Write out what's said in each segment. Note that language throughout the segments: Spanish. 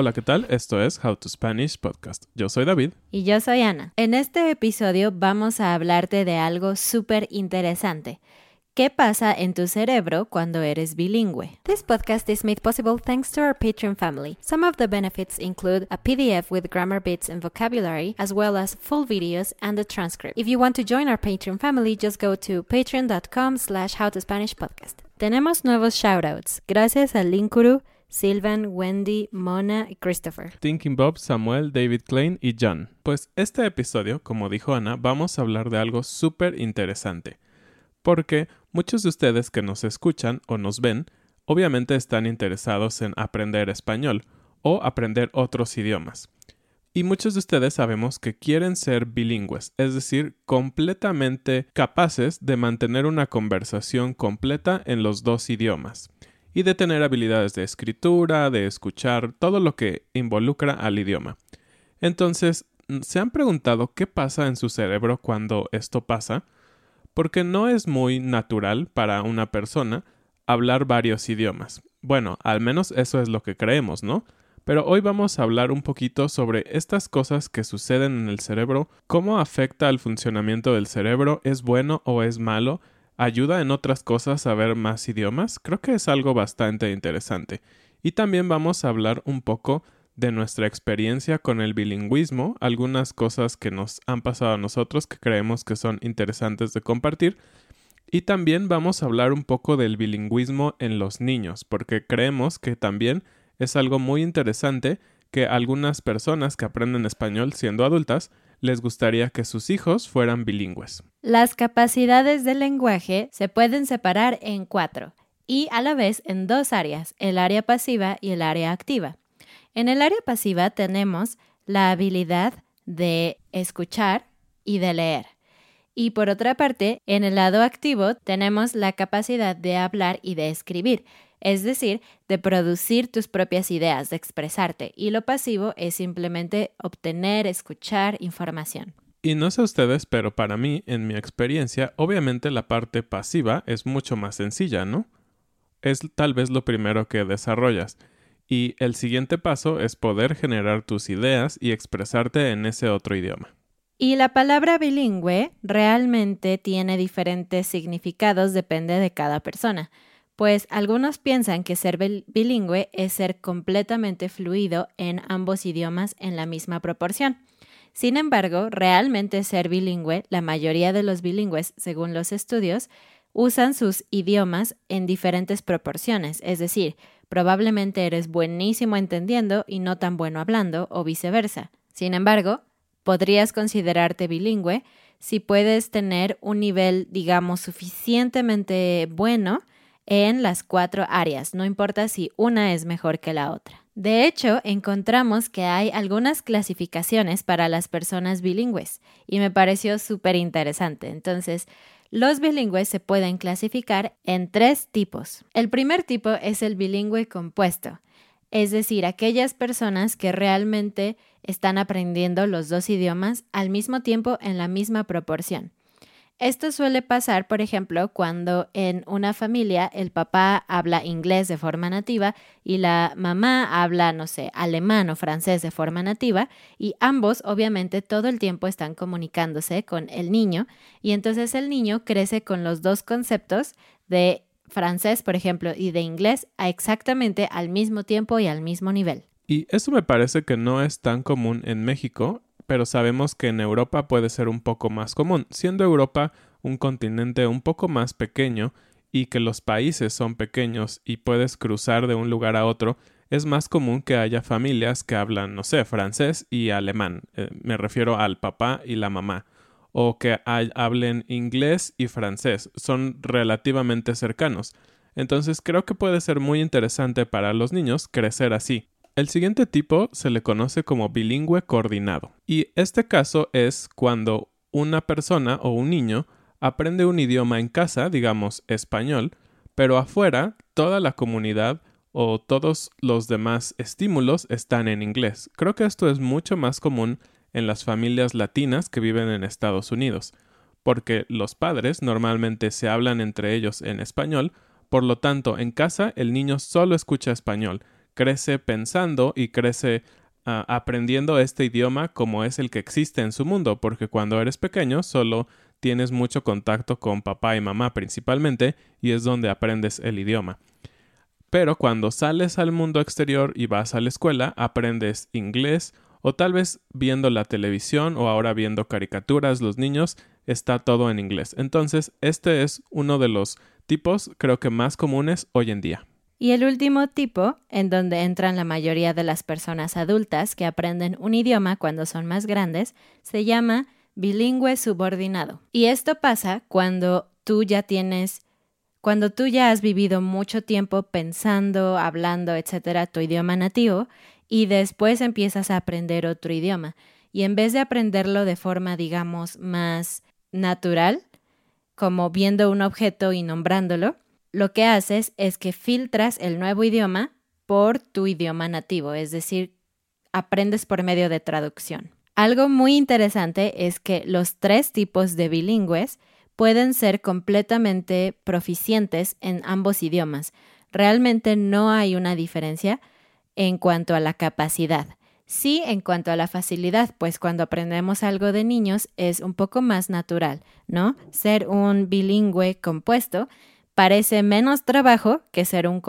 Hola, ¿qué tal? Esto es How to Spanish Podcast. Yo soy David. Y yo soy Ana. En este episodio vamos a hablarte de algo súper interesante. ¿Qué pasa en tu cerebro cuando eres bilingüe? This podcast is made possible thanks to our Patreon family. Some of the benefits include a PDF with grammar bits and vocabulary, as well as full videos and a transcript. If you want to join our Patreon family, just go to patreon.com slash howtospanishpodcast. Tenemos nuevos shoutouts. Gracias a Linkuru, Sylvan, Wendy, Mona y Christopher. Thinking Bob, Samuel, David Klein y John. Pues este episodio, como dijo Ana, vamos a hablar de algo súper interesante. Porque muchos de ustedes que nos escuchan o nos ven, obviamente están interesados en aprender español o aprender otros idiomas. Y muchos de ustedes sabemos que quieren ser bilingües, es decir, completamente capaces de mantener una conversación completa en los dos idiomas y de tener habilidades de escritura, de escuchar, todo lo que involucra al idioma. Entonces, ¿se han preguntado qué pasa en su cerebro cuando esto pasa? Porque no es muy natural para una persona hablar varios idiomas. Bueno, al menos eso es lo que creemos, ¿no? Pero hoy vamos a hablar un poquito sobre estas cosas que suceden en el cerebro, cómo afecta al funcionamiento del cerebro, es bueno o es malo, ayuda en otras cosas a ver más idiomas, creo que es algo bastante interesante. Y también vamos a hablar un poco de nuestra experiencia con el bilingüismo, algunas cosas que nos han pasado a nosotros que creemos que son interesantes de compartir. Y también vamos a hablar un poco del bilingüismo en los niños, porque creemos que también es algo muy interesante que algunas personas que aprenden español siendo adultas les gustaría que sus hijos fueran bilingües. Las capacidades del lenguaje se pueden separar en cuatro y a la vez en dos áreas, el área pasiva y el área activa. En el área pasiva tenemos la habilidad de escuchar y de leer. Y por otra parte, en el lado activo tenemos la capacidad de hablar y de escribir, es decir, de producir tus propias ideas, de expresarte. Y lo pasivo es simplemente obtener, escuchar información. Y no sé ustedes, pero para mí, en mi experiencia, obviamente la parte pasiva es mucho más sencilla, ¿no? Es tal vez lo primero que desarrollas. Y el siguiente paso es poder generar tus ideas y expresarte en ese otro idioma. Y la palabra bilingüe realmente tiene diferentes significados, depende de cada persona pues algunos piensan que ser bilingüe es ser completamente fluido en ambos idiomas en la misma proporción. Sin embargo, realmente ser bilingüe, la mayoría de los bilingües, según los estudios, usan sus idiomas en diferentes proporciones, es decir, probablemente eres buenísimo entendiendo y no tan bueno hablando o viceversa. Sin embargo, podrías considerarte bilingüe si puedes tener un nivel, digamos, suficientemente bueno en las cuatro áreas, no importa si una es mejor que la otra. De hecho, encontramos que hay algunas clasificaciones para las personas bilingües y me pareció súper interesante. Entonces, los bilingües se pueden clasificar en tres tipos. El primer tipo es el bilingüe compuesto, es decir, aquellas personas que realmente están aprendiendo los dos idiomas al mismo tiempo en la misma proporción. Esto suele pasar, por ejemplo, cuando en una familia el papá habla inglés de forma nativa y la mamá habla, no sé, alemán o francés de forma nativa y ambos obviamente todo el tiempo están comunicándose con el niño y entonces el niño crece con los dos conceptos de francés, por ejemplo, y de inglés a exactamente al mismo tiempo y al mismo nivel. Y eso me parece que no es tan común en México pero sabemos que en Europa puede ser un poco más común, siendo Europa un continente un poco más pequeño y que los países son pequeños y puedes cruzar de un lugar a otro, es más común que haya familias que hablan, no sé, francés y alemán. Eh, me refiero al papá y la mamá. O que hablen inglés y francés. Son relativamente cercanos. Entonces creo que puede ser muy interesante para los niños crecer así. El siguiente tipo se le conoce como bilingüe coordinado, y este caso es cuando una persona o un niño aprende un idioma en casa, digamos español, pero afuera toda la comunidad o todos los demás estímulos están en inglés. Creo que esto es mucho más común en las familias latinas que viven en Estados Unidos, porque los padres normalmente se hablan entre ellos en español, por lo tanto en casa el niño solo escucha español, crece pensando y crece ah, aprendiendo este idioma como es el que existe en su mundo, porque cuando eres pequeño solo tienes mucho contacto con papá y mamá principalmente y es donde aprendes el idioma. Pero cuando sales al mundo exterior y vas a la escuela, aprendes inglés o tal vez viendo la televisión o ahora viendo caricaturas los niños, está todo en inglés. Entonces, este es uno de los tipos creo que más comunes hoy en día. Y el último tipo, en donde entran la mayoría de las personas adultas que aprenden un idioma cuando son más grandes, se llama bilingüe subordinado. Y esto pasa cuando tú ya tienes, cuando tú ya has vivido mucho tiempo pensando, hablando, etcétera, tu idioma nativo y después empiezas a aprender otro idioma. Y en vez de aprenderlo de forma, digamos, más natural, como viendo un objeto y nombrándolo, lo que haces es que filtras el nuevo idioma por tu idioma nativo, es decir, aprendes por medio de traducción. Algo muy interesante es que los tres tipos de bilingües pueden ser completamente proficientes en ambos idiomas. Realmente no hay una diferencia en cuanto a la capacidad. Sí, en cuanto a la facilidad, pues cuando aprendemos algo de niños es un poco más natural, ¿no? Ser un bilingüe compuesto parece menos trabajo que ser un,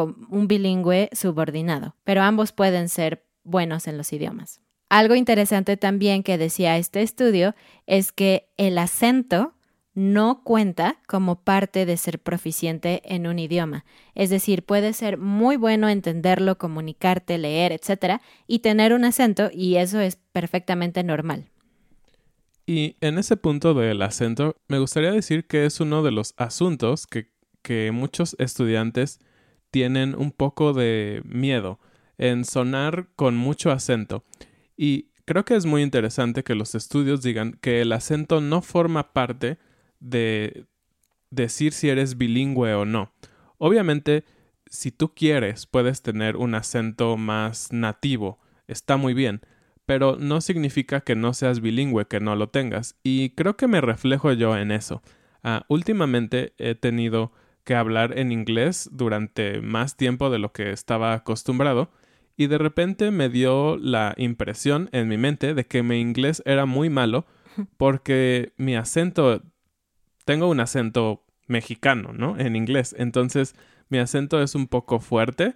bilingüe subordinado, pero ambos pueden ser buenos en los idiomas. Algo interesante también que decía este estudio es que el acento no cuenta como parte de ser proficiente en un idioma. Es decir, puede ser muy bueno entenderlo, comunicarte, leer, etc. y tener un acento y eso es perfectamente normal. Y en ese punto del acento, me gustaría decir que es uno de los asuntos que que muchos estudiantes tienen un poco de miedo en sonar con mucho acento. Y creo que es muy interesante que los estudios digan que el acento no forma parte de decir si eres bilingüe o no. Obviamente, si tú quieres, puedes tener un acento más nativo, está muy bien, pero no significa que no seas bilingüe, que no lo tengas. Y creo que me reflejo yo en eso. Ah, últimamente he tenido que hablar en inglés durante más tiempo de lo que estaba acostumbrado y de repente me dio la impresión en mi mente de que mi inglés era muy malo porque mi acento, tengo un acento mexicano, ¿no? En inglés, entonces mi acento es un poco fuerte,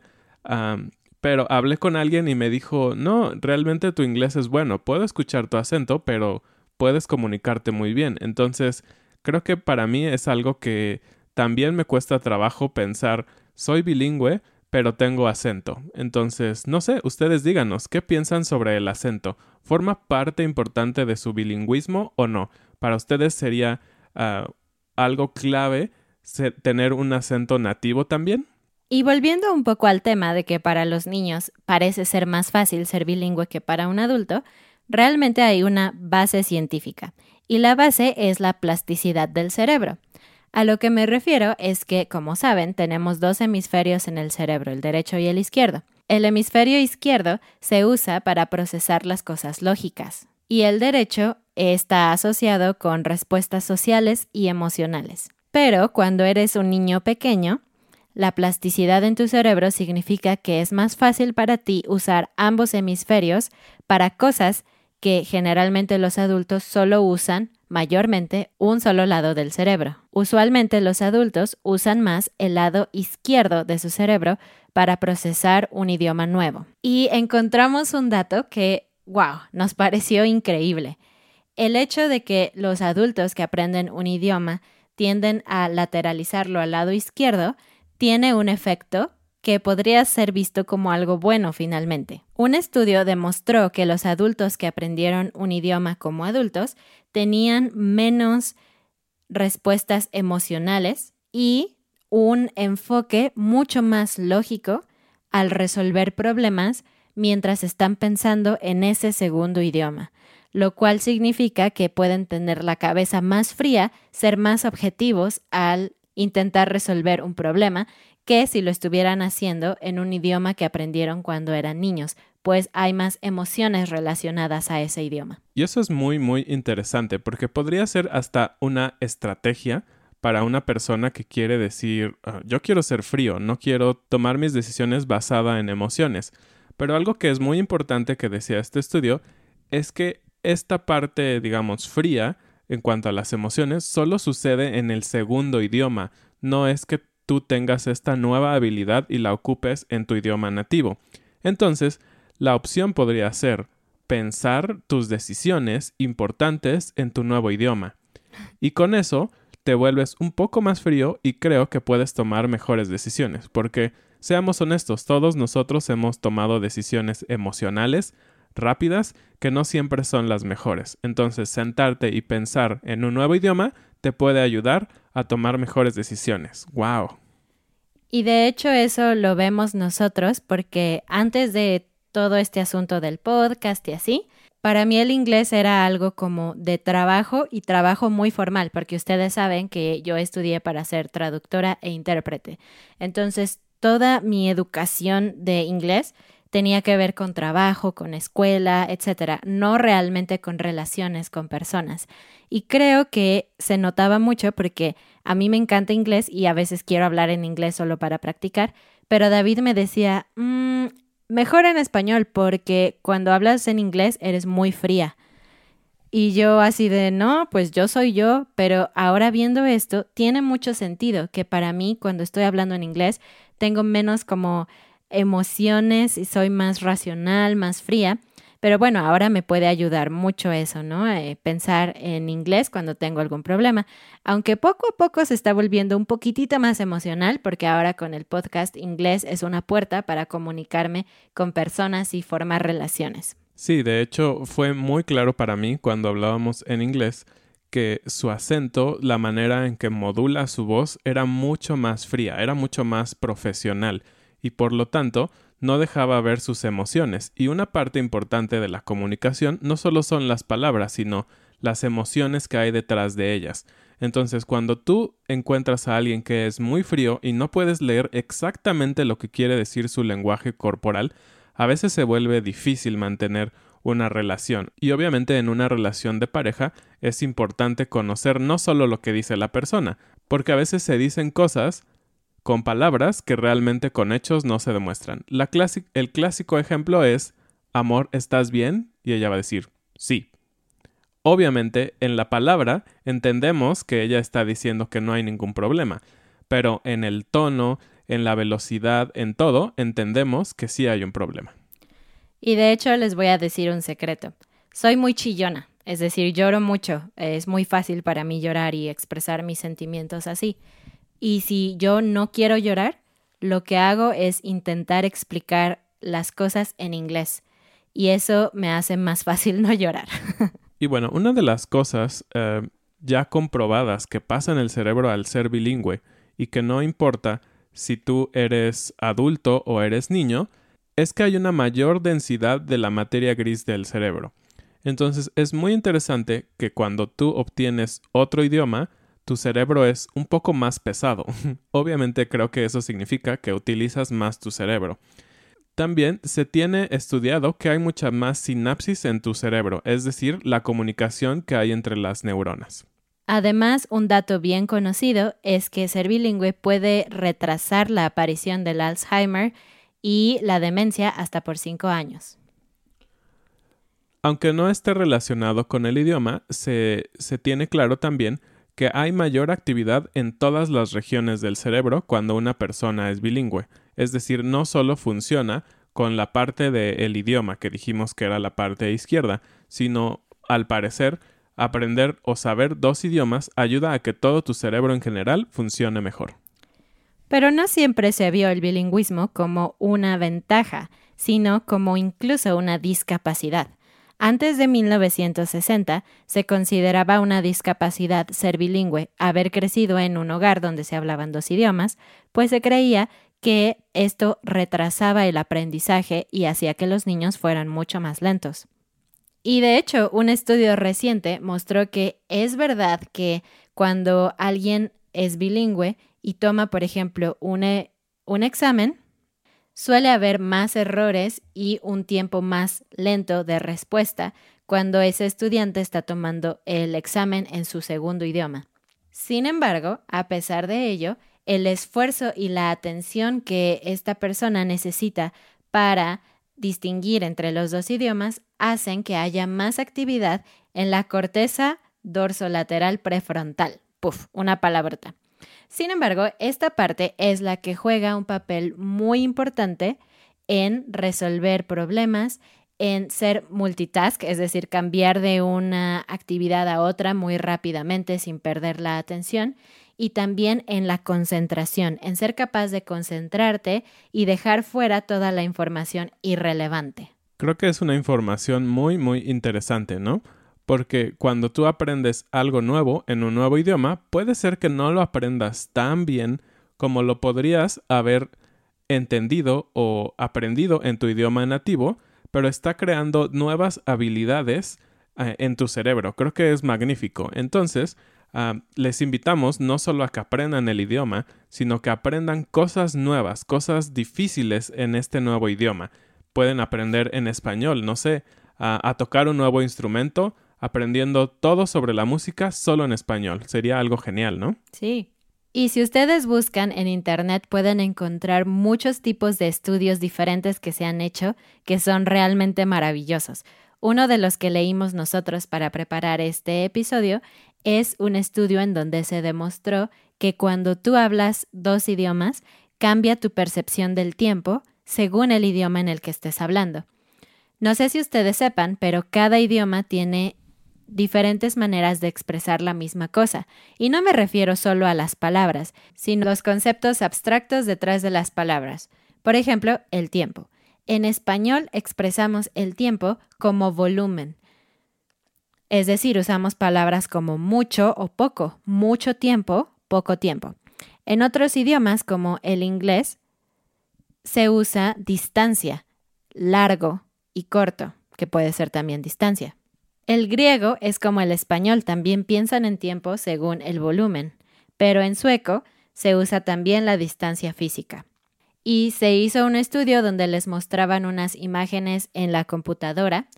pero hablé con alguien y me dijo, no, realmente tu inglés es bueno, puedo escuchar tu acento, pero puedes comunicarte muy bien, entonces creo que para mí es algo que también me cuesta trabajo pensar, soy bilingüe, pero tengo acento. Entonces, no sé, ustedes díganos, ¿qué piensan sobre el acento? ¿Forma parte importante de su bilingüismo o no? Para ustedes sería ah, algo clave tener un acento nativo también. Y volviendo un poco al tema de que para los niños parece ser más fácil ser bilingüe que para un adulto, realmente hay una base científica. Y la base es la plasticidad del cerebro. A lo que me refiero es que, como saben, tenemos dos hemisferios en el cerebro, el derecho y el izquierdo. El hemisferio izquierdo se usa para procesar las cosas lógicas y el derecho está asociado con respuestas sociales y emocionales. Pero cuando eres un niño pequeño, la plasticidad en tu cerebro significa que es más fácil para ti usar ambos hemisferios para cosas que generalmente los adultos solo usan mayormente un solo lado del cerebro. Usualmente los adultos usan más el lado izquierdo de su cerebro para procesar un idioma nuevo. Y encontramos un dato que, wow, nos pareció increíble. El hecho de que los adultos que aprenden un idioma tienden a lateralizarlo al lado izquierdo tiene un efecto que podría ser visto como algo bueno finalmente. Un estudio demostró que los adultos que aprendieron un idioma como adultos tenían menos respuestas emocionales y un enfoque mucho más lógico al resolver problemas mientras están pensando en ese segundo idioma, lo cual significa que pueden tener la cabeza más fría, ser más objetivos al intentar resolver un problema que si lo estuvieran haciendo en un idioma que aprendieron cuando eran niños, pues hay más emociones relacionadas a ese idioma. Y eso es muy, muy interesante, porque podría ser hasta una estrategia para una persona que quiere decir, ah, yo quiero ser frío, no quiero tomar mis decisiones basada en emociones. Pero algo que es muy importante que decía este estudio es que esta parte, digamos, fría en cuanto a las emociones solo sucede en el segundo idioma, no es que tú tengas esta nueva habilidad y la ocupes en tu idioma nativo. Entonces, la opción podría ser pensar tus decisiones importantes en tu nuevo idioma. Y con eso te vuelves un poco más frío y creo que puedes tomar mejores decisiones, porque seamos honestos, todos nosotros hemos tomado decisiones emocionales rápidas que no siempre son las mejores. Entonces, sentarte y pensar en un nuevo idioma te puede ayudar a tomar mejores decisiones. ¡Wow! Y de hecho eso lo vemos nosotros porque antes de todo este asunto del podcast y así, para mí el inglés era algo como de trabajo y trabajo muy formal, porque ustedes saben que yo estudié para ser traductora e intérprete. Entonces, toda mi educación de inglés tenía que ver con trabajo, con escuela, etcétera, no realmente con relaciones con personas. Y creo que se notaba mucho porque a mí me encanta inglés y a veces quiero hablar en inglés solo para practicar, pero David me decía, mm, mejor en español porque cuando hablas en inglés eres muy fría. Y yo así de, no, pues yo soy yo, pero ahora viendo esto, tiene mucho sentido que para mí cuando estoy hablando en inglés tengo menos como emociones y soy más racional, más fría. Pero bueno, ahora me puede ayudar mucho eso, ¿no? Eh, pensar en inglés cuando tengo algún problema. Aunque poco a poco se está volviendo un poquitito más emocional, porque ahora con el podcast inglés es una puerta para comunicarme con personas y formar relaciones. Sí, de hecho fue muy claro para mí cuando hablábamos en inglés que su acento, la manera en que modula su voz era mucho más fría, era mucho más profesional y por lo tanto no dejaba ver sus emociones, y una parte importante de la comunicación no solo son las palabras, sino las emociones que hay detrás de ellas. Entonces, cuando tú encuentras a alguien que es muy frío y no puedes leer exactamente lo que quiere decir su lenguaje corporal, a veces se vuelve difícil mantener una relación. Y obviamente en una relación de pareja es importante conocer no solo lo que dice la persona, porque a veces se dicen cosas con palabras que realmente con hechos no se demuestran. El clásico ejemplo es, amor, ¿estás bien? Y ella va a decir, sí. Obviamente, en la palabra entendemos que ella está diciendo que no hay ningún problema, pero en el tono, en la velocidad, en todo, entendemos que sí hay un problema. Y de hecho les voy a decir un secreto. Soy muy chillona, es decir, lloro mucho. Es muy fácil para mí llorar y expresar mis sentimientos así. Y si yo no quiero llorar, lo que hago es intentar explicar las cosas en inglés. Y eso me hace más fácil no llorar. y bueno, una de las cosas eh, ya comprobadas que pasa en el cerebro al ser bilingüe y que no importa si tú eres adulto o eres niño, es que hay una mayor densidad de la materia gris del cerebro. Entonces es muy interesante que cuando tú obtienes otro idioma, tu cerebro es un poco más pesado. Obviamente creo que eso significa que utilizas más tu cerebro. También se tiene estudiado que hay mucha más sinapsis en tu cerebro, es decir, la comunicación que hay entre las neuronas. Además, un dato bien conocido es que ser bilingüe puede retrasar la aparición del Alzheimer y la demencia hasta por cinco años. Aunque no esté relacionado con el idioma, se, se tiene claro también que hay mayor actividad en todas las regiones del cerebro cuando una persona es bilingüe. Es decir, no solo funciona con la parte del idioma que dijimos que era la parte izquierda, sino, al parecer, aprender o saber dos idiomas ayuda a que todo tu cerebro en general funcione mejor. Pero no siempre se vio el bilingüismo como una ventaja, sino como incluso una discapacidad. Antes de 1960 se consideraba una discapacidad ser bilingüe, haber crecido en un hogar donde se hablaban dos idiomas, pues se creía que esto retrasaba el aprendizaje y hacía que los niños fueran mucho más lentos. Y de hecho, un estudio reciente mostró que es verdad que cuando alguien es bilingüe y toma, por ejemplo, un, e, un examen, suele haber más errores y un tiempo más lento de respuesta cuando ese estudiante está tomando el examen en su segundo idioma. Sin embargo, a pesar de ello, el esfuerzo y la atención que esta persona necesita para distinguir entre los dos idiomas hacen que haya más actividad en la corteza dorsolateral prefrontal. Puf, una palabrota. Sin embargo, esta parte es la que juega un papel muy importante en resolver problemas, en ser multitask, es decir, cambiar de una actividad a otra muy rápidamente sin perder la atención, y también en la concentración, en ser capaz de concentrarte y dejar fuera toda la información irrelevante. Creo que es una información muy, muy interesante, ¿no? Porque cuando tú aprendes algo nuevo en un nuevo idioma, puede ser que no lo aprendas tan bien como lo podrías haber entendido o aprendido en tu idioma nativo, pero está creando nuevas habilidades eh, en tu cerebro. Creo que es magnífico. Entonces, ah, les invitamos no solo a que aprendan el idioma, sino que aprendan cosas nuevas, cosas difíciles en este nuevo idioma. Pueden aprender en español, no sé, a tocar un nuevo instrumento, aprendiendo todo sobre la música solo en español. Sería algo genial, ¿no? Sí. Y si ustedes buscan en Internet pueden encontrar muchos tipos de estudios diferentes que se han hecho que son realmente maravillosos. Uno de los que leímos nosotros para preparar este episodio es un estudio en donde se demostró que cuando tú hablas dos idiomas, cambia tu percepción del tiempo según el idioma en el que estés hablando. No sé si ustedes sepan, pero cada idioma tiene diferentes maneras de expresar la misma cosa, y no me refiero solo a las palabras, sino a los conceptos abstractos detrás de las palabras. Por ejemplo, el tiempo. En español expresamos el tiempo como volumen. Es decir, usamos palabras como mucho o poco, mucho tiempo, poco tiempo. En otros idiomas, como el inglés, se usa distancia, largo y corto, que puede ser también distancia. El griego es como el español, también piensan en tiempo según el volumen, pero en sueco se usa también la distancia física. Y se hizo un estudio donde les mostraban unas imágenes en la computadora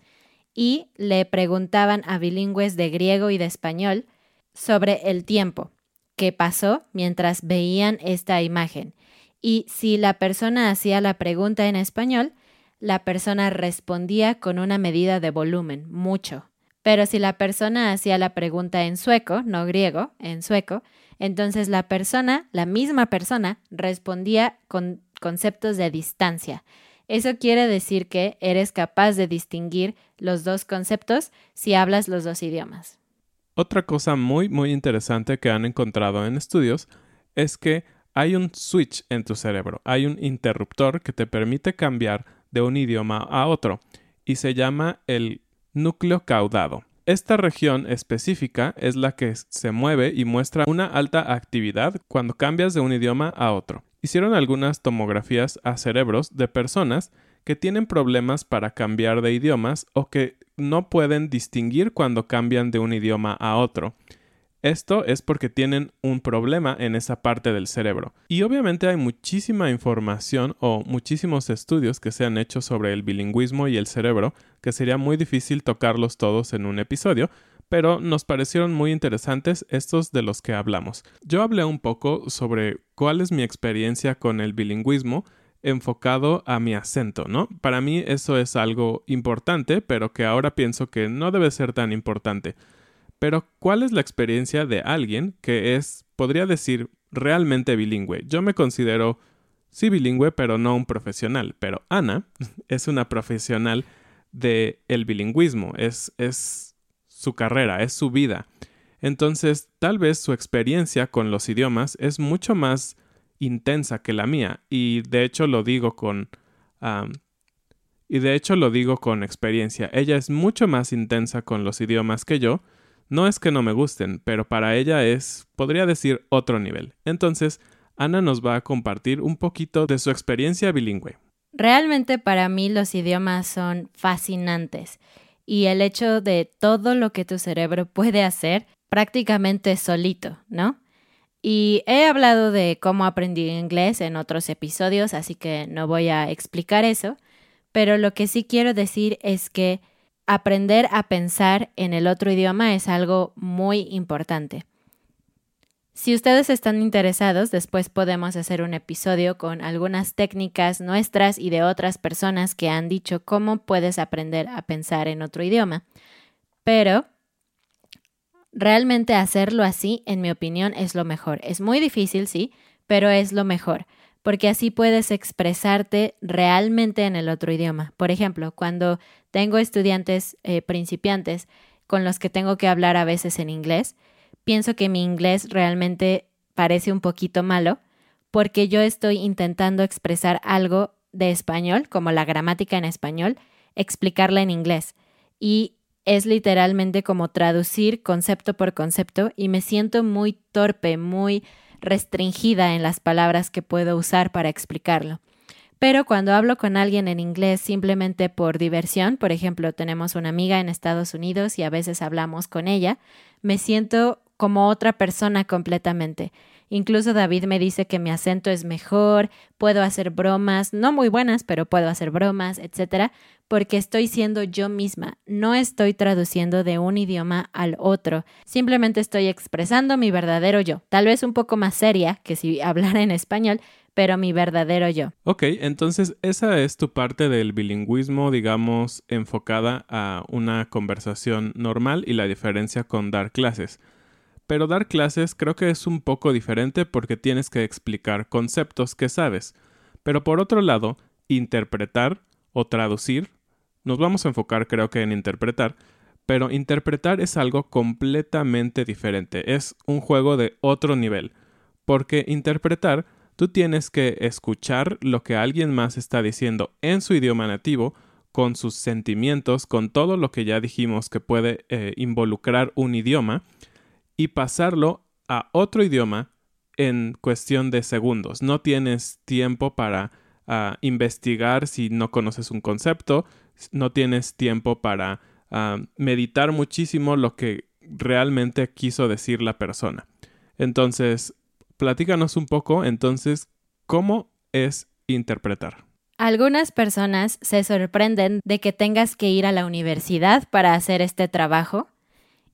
y le preguntaban a bilingües de griego y de español sobre el tiempo que pasó mientras veían esta imagen. Y si la persona hacía la pregunta en español, la persona respondía con una medida de volumen, mucho. Pero si la persona hacía la pregunta en sueco, no griego, en sueco, entonces la persona, la misma persona, respondía con conceptos de distancia. Eso quiere decir que eres capaz de distinguir los dos conceptos si hablas los dos idiomas. Otra cosa muy, muy interesante que han encontrado en estudios es que hay un switch en tu cerebro, hay un interruptor que te permite cambiar de un idioma a otro y se llama el núcleo caudado. Esta región específica es la que se mueve y muestra una alta actividad cuando cambias de un idioma a otro. Hicieron algunas tomografías a cerebros de personas que tienen problemas para cambiar de idiomas o que no pueden distinguir cuando cambian de un idioma a otro. Esto es porque tienen un problema en esa parte del cerebro. Y obviamente hay muchísima información o muchísimos estudios que se han hecho sobre el bilingüismo y el cerebro, que sería muy difícil tocarlos todos en un episodio, pero nos parecieron muy interesantes estos de los que hablamos. Yo hablé un poco sobre cuál es mi experiencia con el bilingüismo enfocado a mi acento, ¿no? Para mí eso es algo importante, pero que ahora pienso que no debe ser tan importante. Pero, ¿cuál es la experiencia de alguien que es, podría decir, realmente bilingüe? Yo me considero, sí, bilingüe, pero no un profesional. Pero Ana es una profesional del el bilingüismo, es, es su carrera, es su vida. Entonces, tal vez su experiencia con los idiomas es mucho más intensa que la mía, y de hecho lo digo con. y de hecho lo digo con experiencia. Ella es mucho más intensa con los idiomas que yo, no es que no me gusten, pero para ella es, podría decir, otro nivel. Entonces, Ana nos va a compartir un poquito de su experiencia bilingüe. Realmente para mí los idiomas son fascinantes y el hecho de todo lo que tu cerebro puede hacer prácticamente solito, ¿no? Y he hablado de cómo aprendí inglés en otros episodios, así que no voy a explicar eso, pero lo que sí quiero decir es que aprender a pensar en el otro idioma es algo muy importante. Si ustedes están interesados, después podemos hacer un episodio con algunas técnicas nuestras y de otras personas que han dicho cómo puedes aprender a pensar en otro idioma. Pero realmente hacerlo así, en mi opinión, es lo mejor. Es muy difícil, sí, pero es lo mejor porque así puedes expresarte realmente en el otro idioma. Por ejemplo, cuando tengo estudiantes eh, principiantes con los que tengo que hablar a veces en inglés, pienso que mi inglés realmente parece un poquito malo porque yo estoy intentando expresar algo de español, como la gramática en español, explicarla en inglés. Y es literalmente como traducir concepto por concepto y me siento muy torpe, muy restringida en las palabras que puedo usar para explicarlo. Pero cuando hablo con alguien en inglés simplemente por diversión, por ejemplo, tenemos una amiga en Estados Unidos y a veces hablamos con ella, me siento como otra persona completamente. Incluso David me dice que mi acento es mejor, puedo hacer bromas, no muy buenas, pero puedo hacer bromas, etcétera, porque estoy siendo yo misma, no estoy traduciendo de un idioma al otro, simplemente estoy expresando mi verdadero yo, tal vez un poco más seria que si hablara en español, pero mi verdadero yo. Ok, entonces esa es tu parte del bilingüismo, digamos, enfocada a una conversación normal y la diferencia con dar clases. Pero dar clases creo que es un poco diferente porque tienes que explicar conceptos que sabes. Pero por otro lado, interpretar o traducir, nos vamos a enfocar creo que en interpretar, pero interpretar es algo completamente diferente, es un juego de otro nivel, porque interpretar tú tienes que escuchar lo que alguien más está diciendo en su idioma nativo, con sus sentimientos, con todo lo que ya dijimos que puede eh, involucrar un idioma, y pasarlo a otro idioma en cuestión de segundos. No tienes tiempo para ah, investigar si no conoces un concepto, no tienes tiempo para ah, meditar muchísimo lo que realmente quiso decir la persona. Entonces, platícanos un poco, entonces, ¿cómo es interpretar? Algunas personas se sorprenden de que tengas que ir a la universidad para hacer este trabajo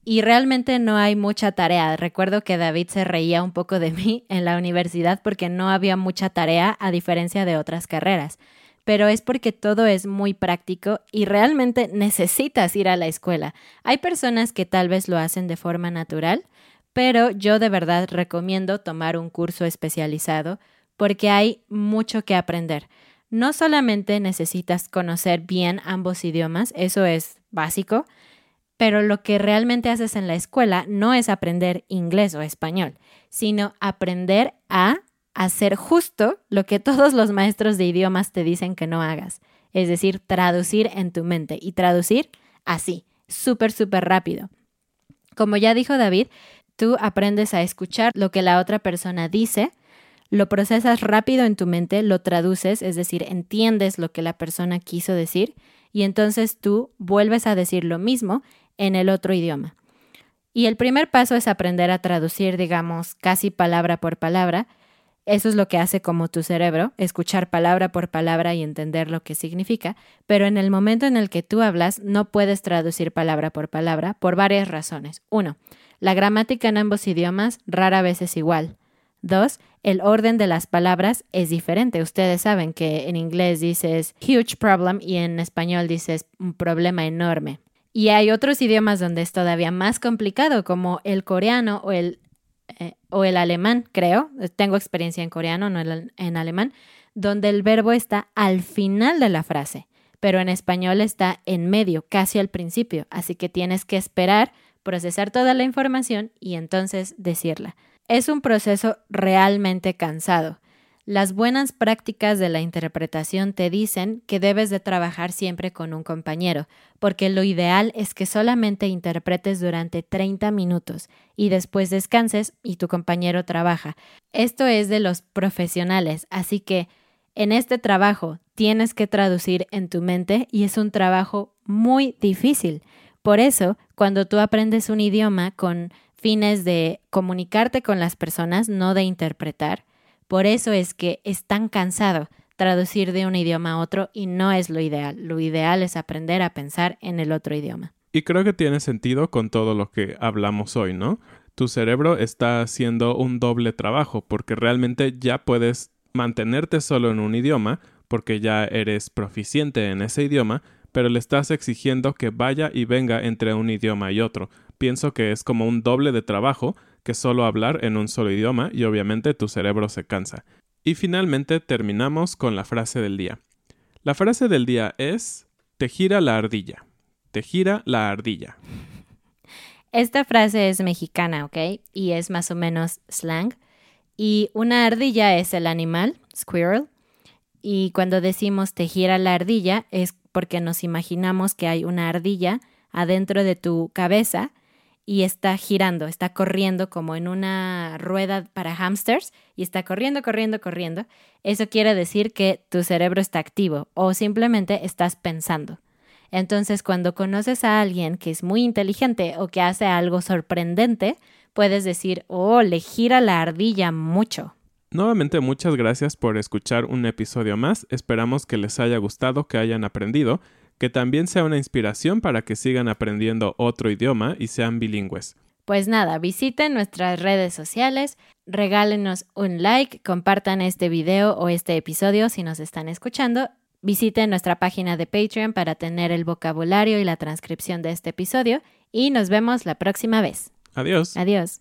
y realmente no hay mucha tarea. Recuerdo que David se reía un poco de mí en la universidad porque no había mucha tarea a diferencia de otras carreras. Pero es porque todo es muy práctico y realmente necesitas ir a la escuela. Hay personas que tal vez lo hacen de forma natural, pero yo de verdad recomiendo tomar un curso especializado porque hay mucho que aprender. No solamente necesitas conocer bien ambos idiomas, eso es básico, pero lo que realmente haces en la escuela no es aprender inglés o español, sino aprender a hacer justo lo que todos los maestros de idiomas te dicen que no hagas, es decir, traducir en tu mente y traducir así, súper, súper rápido. Como ya dijo David, tú aprendes a escuchar lo que la otra persona dice, lo procesas rápido en tu mente, lo traduces, es decir, entiendes lo que la persona quiso decir y entonces tú vuelves a decir lo mismo en el otro idioma. Y el primer paso es aprender a traducir, digamos, casi palabra por palabra. Eso es lo que hace como tu cerebro, escuchar palabra por palabra y entender lo que significa, pero en el momento en el que tú hablas no puedes traducir palabra por palabra por varias razones. Uno, la gramática en ambos idiomas rara vez es igual. Dos, el orden de las palabras es diferente. Ustedes saben que en inglés dices huge problem y en español dices un problema enorme. Y hay otros idiomas donde es todavía más complicado, como el coreano o el, eh, o el alemán, creo. Tengo experiencia en coreano, no en alemán, donde el verbo está al final de la frase, pero en español está en medio, casi al principio. Así que tienes que esperar, procesar toda la información y entonces decirla. Es un proceso realmente cansado. Las buenas prácticas de la interpretación te dicen que debes de trabajar siempre con un compañero, porque lo ideal es que solamente interpretes durante 30 minutos y después descanses y tu compañero trabaja. Esto es de los profesionales, así que en este trabajo tienes que traducir en tu mente y es un trabajo muy difícil. Por eso, cuando tú aprendes un idioma con fines de comunicarte con las personas, no de interpretar, por eso es que es tan cansado traducir de un idioma a otro y no es lo ideal. Lo ideal es aprender a pensar en el otro idioma. Y creo que tiene sentido con todo lo que hablamos hoy, ¿no? Tu cerebro está haciendo un doble trabajo porque realmente ya puedes mantenerte solo en un idioma porque ya eres proficiente en ese idioma, pero le estás exigiendo que vaya y venga entre un idioma y otro. Pienso que es como un doble de trabajo que solo hablar en un solo idioma y obviamente tu cerebro se cansa. Y finalmente terminamos con la frase del día. La frase del día es te gira la ardilla. Te gira la ardilla. Esta frase es mexicana, ¿ok? Y es más o menos slang. Y una ardilla es el animal, squirrel. Y cuando decimos te gira la ardilla es porque nos imaginamos que hay una ardilla adentro de tu cabeza y está girando, está corriendo como en una rueda para hamsters y está corriendo, corriendo, corriendo, eso quiere decir que tu cerebro está activo o simplemente estás pensando. Entonces, cuando conoces a alguien que es muy inteligente o que hace algo sorprendente, puedes decir, oh, le gira la ardilla mucho. Nuevamente muchas gracias por escuchar un episodio más. Esperamos que les haya gustado, que hayan aprendido que también sea una inspiración para que sigan aprendiendo otro idioma y sean bilingües. Pues nada, visiten nuestras redes sociales, regálenos un like, compartan este video o este episodio si nos están escuchando. Visiten nuestra página de Patreon para tener el vocabulario y la transcripción de este episodio y nos vemos la próxima vez. Adiós. Adiós.